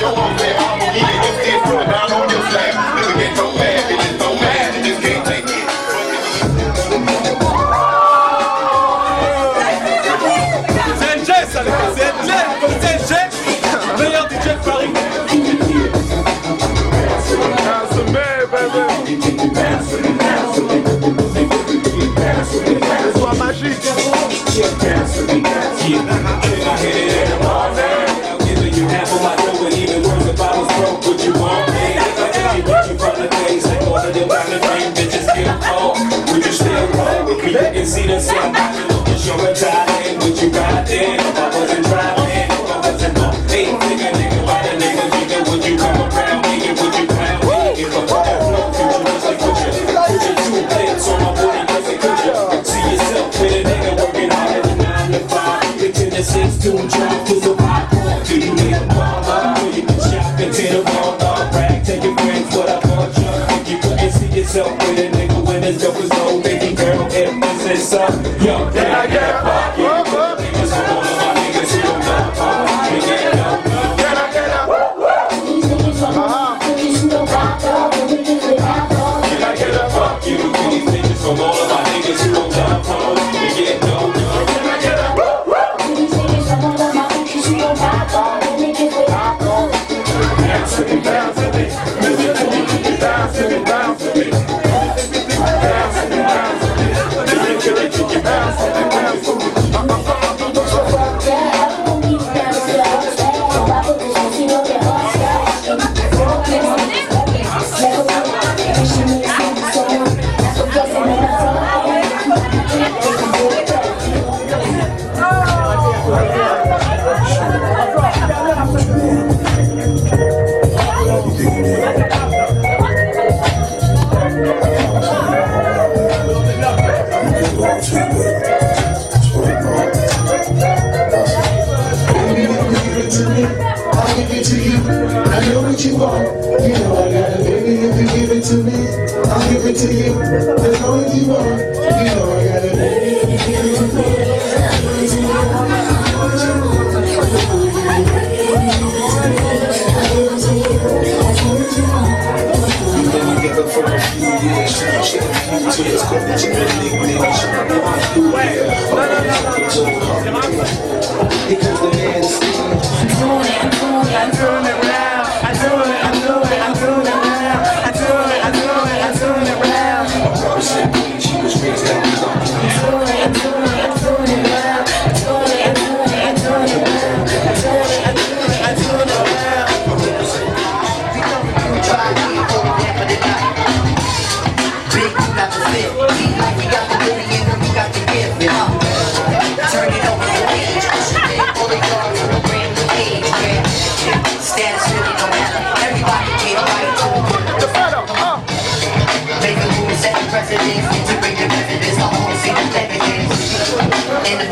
your own. Can see the sun. It's your retarded, would you ride there? If I wasn't driving, if I wasn't on. Hey, nigga, nigga, why the nigga, nigga, would you come around me? And would you clown me? If I put that flow, futuristic, put your, put your two plates on my booty, cause it could you see yourself with a nigga working harder than nine to five. The six tune drop to popcorn. Do you need a baller? Or you can shop into the baller? Brag, tell your friends what I bought you. If you couldn't see yourself with a up, yo, then I get fucked.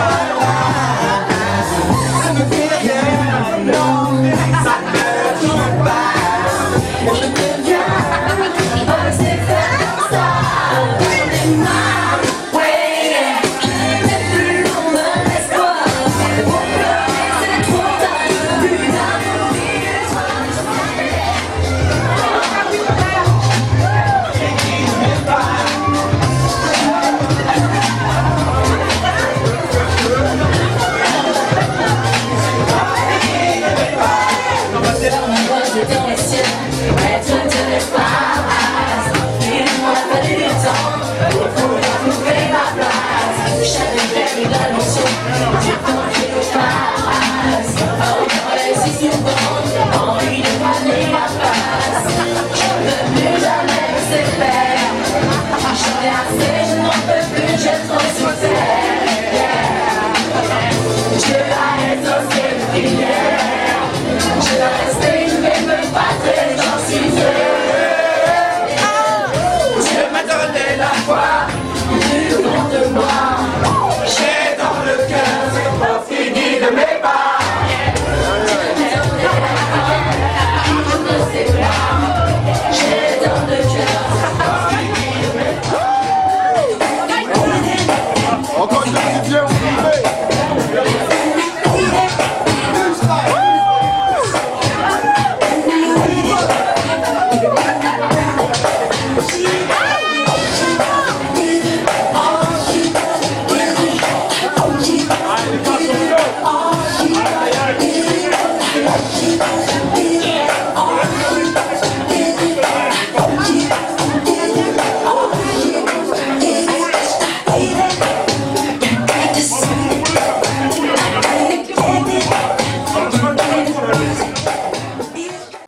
why, why. Yes.